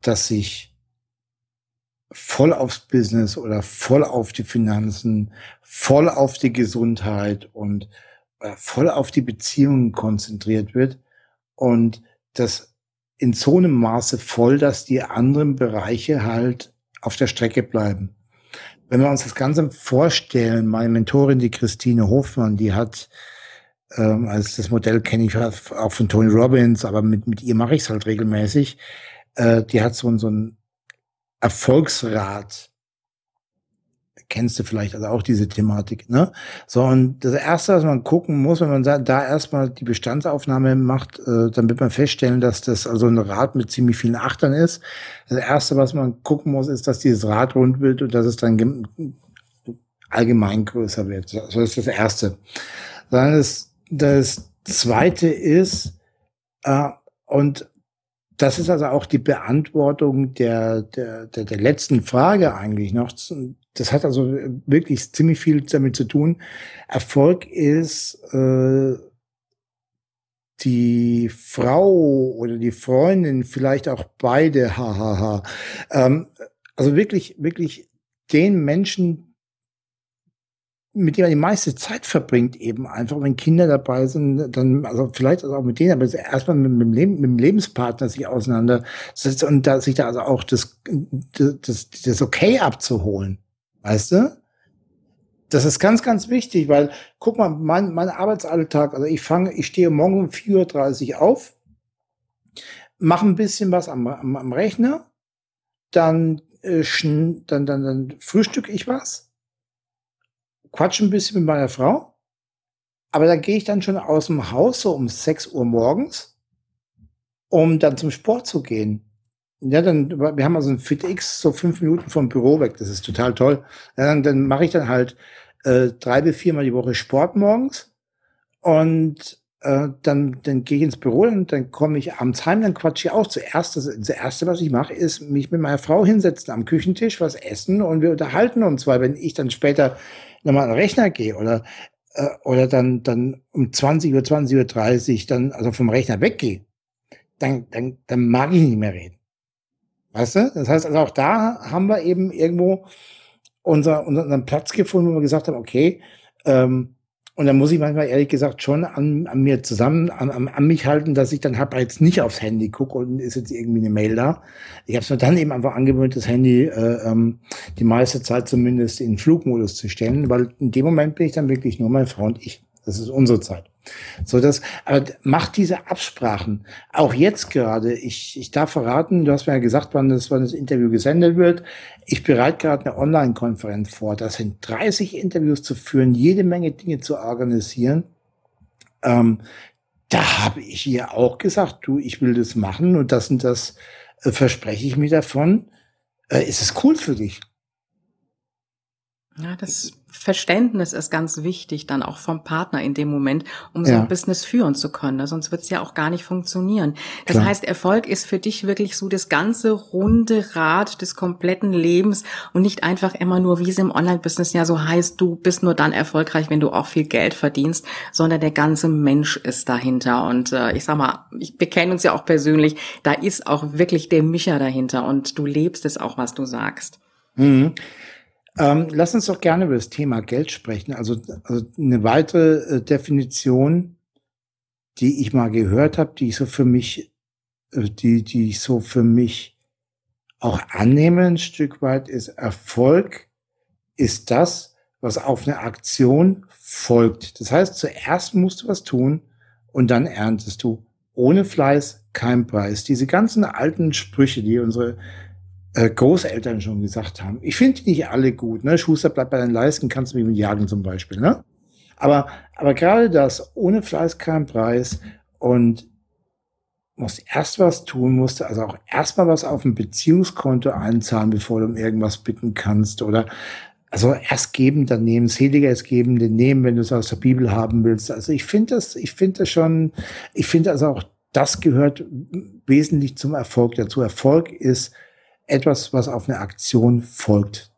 dass sich voll aufs Business oder voll auf die Finanzen, voll auf die Gesundheit und äh, voll auf die Beziehungen konzentriert wird und das in so einem Maße voll, dass die anderen Bereiche halt auf der Strecke bleiben. Wenn wir uns das Ganze vorstellen, meine Mentorin, die Christine Hofmann, die hat, ähm, also das Modell kenne ich auch von Tony Robbins, aber mit, mit ihr mache ich es halt regelmäßig, äh, die hat so, so ein Erfolgsrat kennst du vielleicht also auch diese Thematik, ne? So, und das erste, was man gucken muss, wenn man da, erstmal die Bestandsaufnahme macht, äh, dann wird man feststellen, dass das also ein Rad mit ziemlich vielen Achtern ist. Das erste, was man gucken muss, ist, dass dieses Rad rund wird und dass es dann allgemein größer wird. So, das ist das erste. Dann das, das zweite ist, äh, und das ist also auch die Beantwortung der, der, der, der letzten Frage eigentlich noch. Das hat also wirklich ziemlich viel damit zu tun. Erfolg ist äh, die Frau oder die Freundin, vielleicht auch beide, hahaha. Ähm, also wirklich, wirklich den Menschen mit dem man die meiste Zeit verbringt, eben einfach, wenn Kinder dabei sind, dann, also vielleicht auch mit denen, aber erstmal mit, mit, dem Leben, mit dem Lebenspartner sich auseinandersetzt und da sich da also auch das, das, das Okay abzuholen. Weißt du? Das ist ganz, ganz wichtig, weil, guck mal, mein, mein Arbeitsalltag, also ich fange, ich stehe morgen um 4.30 Uhr auf, mache ein bisschen was am, am, am Rechner, dann, äh, dann, dann, dann frühstücke ich was, quatsche ein bisschen mit meiner Frau, aber dann gehe ich dann schon aus dem Haus so um 6 Uhr morgens, um dann zum Sport zu gehen. Ja, dann, wir haben also ein FitX so fünf Minuten vom Büro weg. Das ist total toll. Ja, dann, dann mache ich dann halt äh, drei bis viermal die Woche Sport morgens und äh, dann, dann gehe ich ins Büro und dann komme ich abends heim, dann quatsche ich auch. Zuerst, das, das Erste, was ich mache, ist mich mit meiner Frau hinsetzen am Küchentisch, was essen und wir unterhalten uns, weil wenn ich dann später nochmal an den Rechner gehe oder äh, oder dann, dann um 20 Uhr, 20 Uhr 30 dann also vom Rechner weggehe, dann, dann, dann mag ich nicht mehr reden. Weißt du? Das heißt also auch da haben wir eben irgendwo unser, unseren Platz gefunden, wo wir gesagt haben, okay, ähm, und dann muss ich manchmal ehrlich gesagt schon an, an mir zusammen, an, an, an mich halten, dass ich dann halt jetzt nicht aufs Handy gucke und ist jetzt irgendwie eine Mail da. Ich habe es mir dann eben einfach angewöhnt, das Handy äh, ähm, die meiste Zeit zumindest in Flugmodus zu stellen, weil in dem Moment bin ich dann wirklich nur meine Frau und ich. Das ist unsere Zeit. So das, aber macht diese Absprachen. Auch jetzt gerade, ich, ich darf verraten, du hast mir ja gesagt, wann das, wann das Interview gesendet wird. Ich bereite gerade eine Online-Konferenz vor. Das sind 30 Interviews zu führen, jede Menge Dinge zu organisieren. Ähm, da habe ich ihr auch gesagt, du, ich will das machen und das und das äh, verspreche ich mir davon. Äh, ist es cool für dich? Ja, das Verständnis ist ganz wichtig, dann auch vom Partner in dem Moment, um so ein Business führen zu können. Sonst wird es ja auch gar nicht funktionieren. Das Klar. heißt, Erfolg ist für dich wirklich so das ganze runde Rad des kompletten Lebens und nicht einfach immer nur, wie es im Online-Business ja so heißt, du bist nur dann erfolgreich, wenn du auch viel Geld verdienst, sondern der ganze Mensch ist dahinter. Und äh, ich sag mal, ich bekenne uns ja auch persönlich, da ist auch wirklich der Micha dahinter und du lebst es auch, was du sagst. Mhm. Ähm, lass uns doch gerne über das Thema Geld sprechen. Also, also eine weitere äh, Definition, die ich mal gehört habe, die ich so für mich, äh, die, die ich so für mich auch annehme ein Stück weit, ist Erfolg ist das, was auf eine Aktion folgt. Das heißt, zuerst musst du was tun und dann erntest du. Ohne Fleiß kein Preis. Diese ganzen alten Sprüche, die unsere äh, Großeltern schon gesagt haben. Ich finde die nicht alle gut. Ne? Schuster bleibt bei deinen Leisten, kannst du mich mit jagen zum Beispiel. Ne? Aber, aber gerade das, ohne Fleiß kein Preis und musst erst was tun, musst also auch erstmal was auf ein Beziehungskonto einzahlen, bevor du um irgendwas bitten kannst oder also erst geben, dann nehmen, seliger ist geben, den nehmen, wenn du es aus der Bibel haben willst. Also ich finde das, ich finde das schon, ich finde also auch das gehört wesentlich zum Erfolg dazu. Erfolg ist etwas, was auf eine Aktion folgt.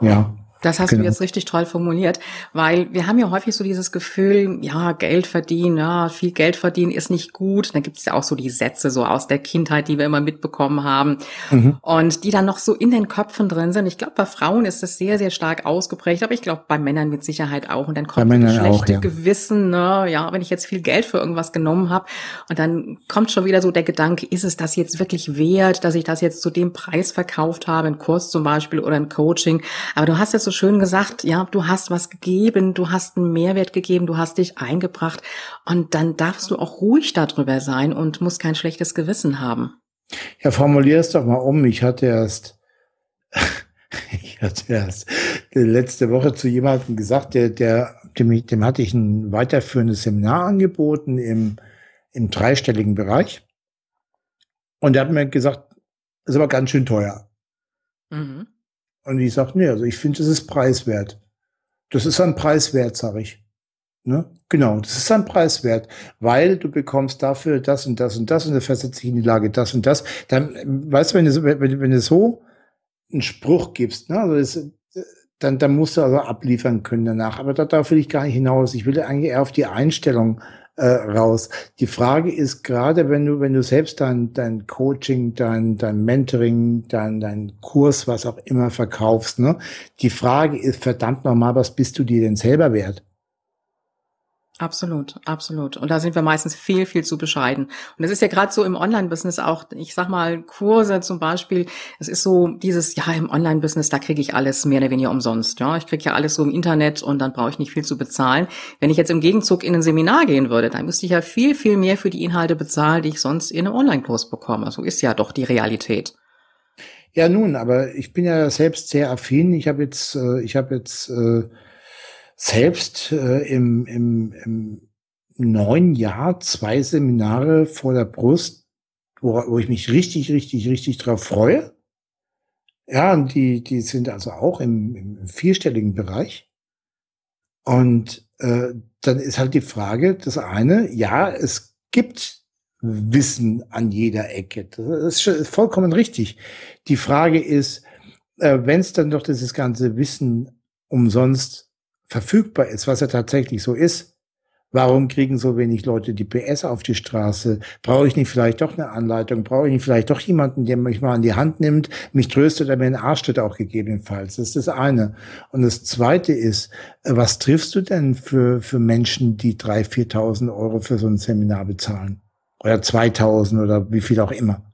Ja. Das hast genau. du jetzt richtig toll formuliert, weil wir haben ja häufig so dieses Gefühl, ja, Geld verdienen, ja, viel Geld verdienen ist nicht gut. Da gibt es ja auch so die Sätze so aus der Kindheit, die wir immer mitbekommen haben mhm. und die dann noch so in den Köpfen drin sind. Ich glaube, bei Frauen ist das sehr, sehr stark ausgeprägt, aber ich glaube, bei Männern mit Sicherheit auch. Und dann kommt das schlechte auch, ja. Gewissen, ne? ja, wenn ich jetzt viel Geld für irgendwas genommen habe und dann kommt schon wieder so der Gedanke, ist es das jetzt wirklich wert, dass ich das jetzt zu dem Preis verkauft habe, ein Kurs zum Beispiel oder ein Coaching. Aber du hast jetzt so schön gesagt, ja, du hast was gegeben, du hast einen Mehrwert gegeben, du hast dich eingebracht und dann darfst du auch ruhig darüber sein und musst kein schlechtes Gewissen haben. Ja, formulier es doch mal um. Ich hatte erst, ich hatte erst letzte Woche zu jemandem gesagt, der, der, dem, dem hatte ich ein weiterführendes Seminar angeboten im, im dreistelligen Bereich. Und er hat mir gesagt, ist aber ganz schön teuer. Mhm. Und ich sage, nee, also ich finde, es ist preiswert. Das ist ein Preiswert, sage ich. Ne? Genau, das ist ein Preiswert, weil du bekommst dafür das und das und das und du versetzt dich in die Lage das und das. Dann, weißt du, wenn du, wenn, wenn du so einen Spruch gibst, ne, also das, dann, dann musst du also abliefern können danach. Aber darauf will ich gar nicht hinaus. Ich will eigentlich eher auf die Einstellung äh, raus. Die Frage ist gerade, wenn du, wenn du selbst dein, dein Coaching, dein, dein Mentoring, dein, dein Kurs, was auch immer verkaufst, ne? Die Frage ist verdammt nochmal, was bist du dir denn selber wert? Absolut, absolut. Und da sind wir meistens viel, viel zu bescheiden. Und das ist ja gerade so im Online-Business auch, ich sag mal, Kurse zum Beispiel, es ist so dieses, ja, im Online-Business, da kriege ich alles mehr oder weniger umsonst. Ja, ich kriege ja alles so im Internet und dann brauche ich nicht viel zu bezahlen. Wenn ich jetzt im Gegenzug in ein Seminar gehen würde, dann müsste ich ja viel, viel mehr für die Inhalte bezahlen, die ich sonst in einem Online-Kurs bekomme. So ist ja doch die Realität. Ja, nun, aber ich bin ja selbst sehr affin. Ich habe jetzt, äh, ich habe jetzt äh, selbst äh, im, im, im neuen Jahr zwei Seminare vor der Brust, wo, wo ich mich richtig, richtig, richtig drauf freue. Ja, und die, die sind also auch im, im vierstelligen Bereich. Und äh, dann ist halt die Frage, das eine, ja, es gibt Wissen an jeder Ecke. Das ist vollkommen richtig. Die Frage ist, äh, wenn es dann doch dieses ganze Wissen umsonst verfügbar ist, was ja tatsächlich so ist, warum kriegen so wenig Leute die PS auf die Straße? Brauche ich nicht vielleicht doch eine Anleitung? Brauche ich nicht vielleicht doch jemanden, der mich mal an die Hand nimmt, mich tröstet oder mir einen Arsch tritt auch gegebenenfalls? Das ist das eine. Und das zweite ist, äh, was triffst du denn für, für Menschen, die drei, 4.000 Euro für so ein Seminar bezahlen? Oder 2.000 oder wie viel auch immer?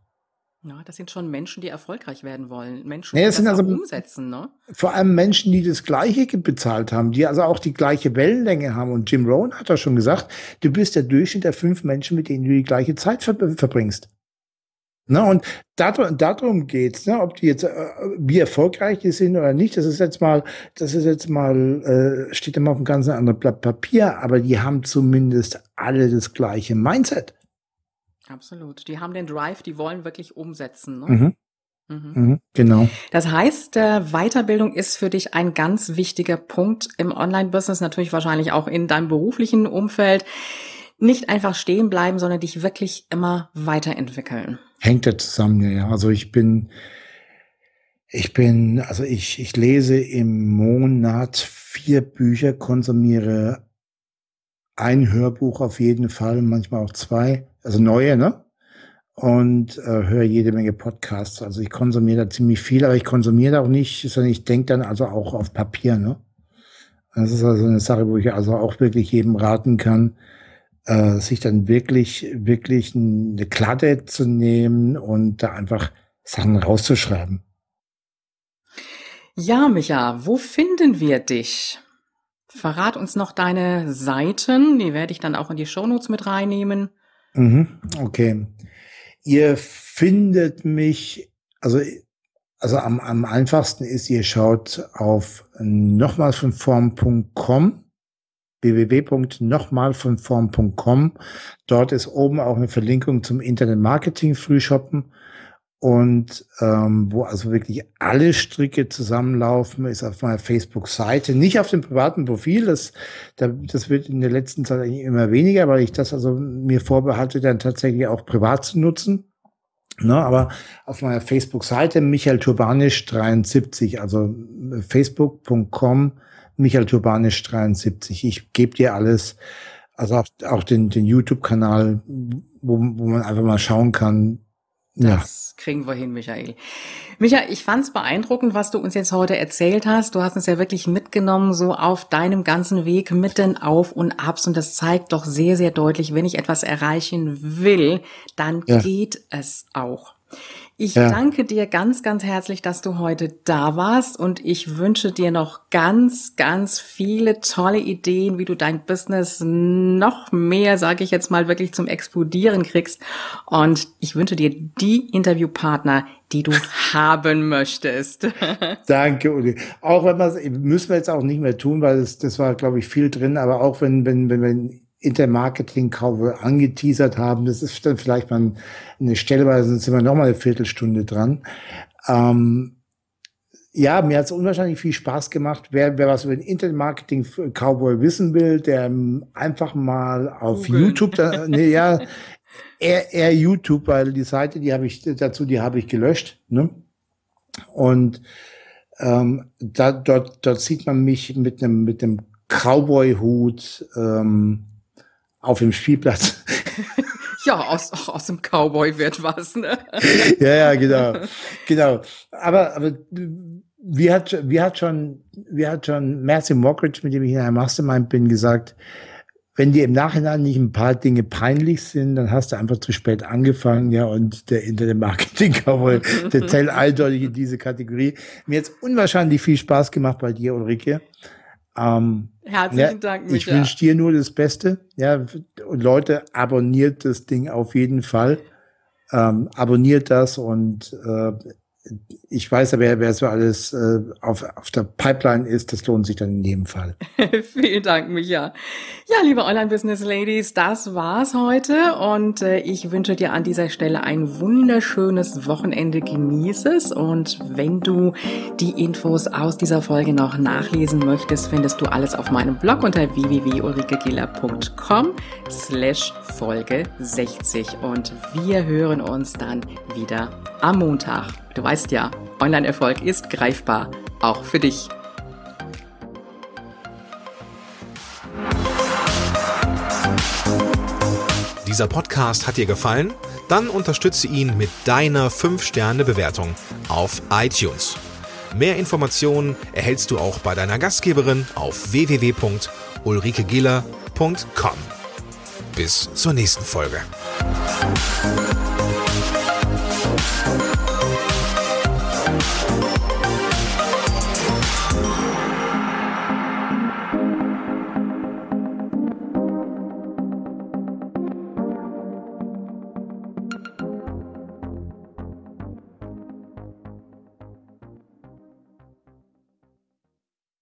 Ja, das sind schon Menschen, die erfolgreich werden wollen. Menschen, die nee, das, das also umsetzen, ne? Vor allem Menschen, die das Gleiche bezahlt haben, die also auch die gleiche Wellenlänge haben. Und Jim Rohn hat doch schon gesagt, du bist der Durchschnitt der fünf Menschen, mit denen du die gleiche Zeit ver verbringst. Ne, und darum, darum geht's, ne, ob die jetzt, äh, wie erfolgreich die sind oder nicht, das ist jetzt mal, das ist jetzt mal, äh, steht immer auf einem ganz anderen Blatt Papier, aber die haben zumindest alle das gleiche Mindset. Absolut. Die haben den Drive, die wollen wirklich umsetzen. Ne? Mhm. Mhm. Mhm, genau. Das heißt, äh, Weiterbildung ist für dich ein ganz wichtiger Punkt im Online-Business, natürlich wahrscheinlich auch in deinem beruflichen Umfeld. Nicht einfach stehen bleiben, sondern dich wirklich immer weiterentwickeln. Hängt ja zusammen, ja. Also ich bin, ich bin, also ich, ich lese im Monat vier Bücher, konsumiere ein Hörbuch auf jeden Fall, manchmal auch zwei also neue, ne? Und äh, höre jede Menge Podcasts. Also ich konsumiere da ziemlich viel, aber ich konsumiere da auch nicht, sondern ich denke dann also auch auf Papier, ne? Das ist also eine Sache, wo ich also auch wirklich jedem raten kann, äh, sich dann wirklich, wirklich eine Kladde zu nehmen und da einfach Sachen rauszuschreiben. Ja, Micha, wo finden wir dich? Verrat uns noch deine Seiten, die werde ich dann auch in die Shownotes mit reinnehmen. Mhm, okay. Ihr findet mich, also, also am, am einfachsten ist, ihr schaut auf nochmalvonform.com www.nochmalvonform.com. Dort ist oben auch eine Verlinkung zum Internet Marketing Frühshoppen und ähm, wo also wirklich alle Stricke zusammenlaufen, ist auf meiner Facebook-Seite, nicht auf dem privaten Profil, das, das wird in der letzten Zeit eigentlich immer weniger, weil ich das also mir vorbehalte, dann tatsächlich auch privat zu nutzen. Ne, aber auf meiner Facebook-Seite Michael Turbanisch 73, also facebook.com Michael Turbanisch 73. Ich gebe dir alles, also auch, auch den, den YouTube-Kanal, wo, wo man einfach mal schauen kann, das ja. kriegen wir hin, Michael. Michael, ich fand's beeindruckend, was du uns jetzt heute erzählt hast. Du hast uns ja wirklich mitgenommen, so auf deinem ganzen Weg mit den Auf und Abs. Und das zeigt doch sehr, sehr deutlich, wenn ich etwas erreichen will, dann ja. geht es auch. Ich ja. danke dir ganz, ganz herzlich, dass du heute da warst und ich wünsche dir noch ganz, ganz viele tolle Ideen, wie du dein Business noch mehr, sage ich jetzt mal, wirklich zum Explodieren kriegst. Und ich wünsche dir die Interviewpartner, die du haben möchtest. Danke, Uli. Auch wenn man müssen wir jetzt auch nicht mehr tun, weil das, das war, glaube ich, viel drin. Aber auch wenn, wenn, wenn, wenn Intermarketing-Kauf angeteasert haben. Das ist dann vielleicht mal eine Stelle, weil sonst sind wir noch mal eine Viertelstunde dran. Ähm, ja, mir hat es unwahrscheinlich viel Spaß gemacht. Wer, wer was über den Intermarketing-Cowboy wissen will, der einfach mal auf Google. YouTube, da, nee, ja, eher, eher YouTube, weil die Seite, die habe ich dazu, die habe ich gelöscht. Ne? Und ähm, da, dort, dort sieht man mich mit einem mit einem Cowboy-Hut, ähm, auf dem Spielplatz. ja, aus, auch aus dem Cowboy wird was, ne? ja, ja, genau. Genau. Aber, aber wie hat, wie hat schon, wie hat schon Matthew Mockridge, mit dem ich in einem Mastermind bin, gesagt, wenn dir im Nachhinein nicht ein paar Dinge peinlich sind, dann hast du einfach zu spät angefangen, ja, und der Internet-Marketing-Cowboy, der zählt eindeutig in diese Kategorie. Mir hat unwahrscheinlich viel Spaß gemacht bei dir, Ulrike. Ähm, Herzlichen ja, Dank, Micha. Ich wünsche dir nur das Beste, ja, und Leute, abonniert das Ding auf jeden Fall. Ähm, abonniert das und äh, ich weiß aber, wer so alles äh, auf, auf der Pipeline ist, das lohnt sich dann in jedem Fall. Vielen Dank, Micha. Ja, liebe Online-Business-Ladies, das war's heute und äh, ich wünsche dir an dieser Stelle ein wunderschönes Wochenende. Genieß es und wenn du die Infos aus dieser Folge noch nachlesen möchtest, findest du alles auf meinem Blog unter www.ulrikegiller.com slash Folge 60 und wir hören uns dann wieder am Montag. Du weißt ja, Online-Erfolg ist greifbar, auch für dich. Dieser Podcast hat dir gefallen? Dann unterstütze ihn mit deiner 5-Sterne-Bewertung auf iTunes. Mehr Informationen erhältst du auch bei deiner Gastgeberin auf www.ulrikegiller.com. Bis zur nächsten Folge.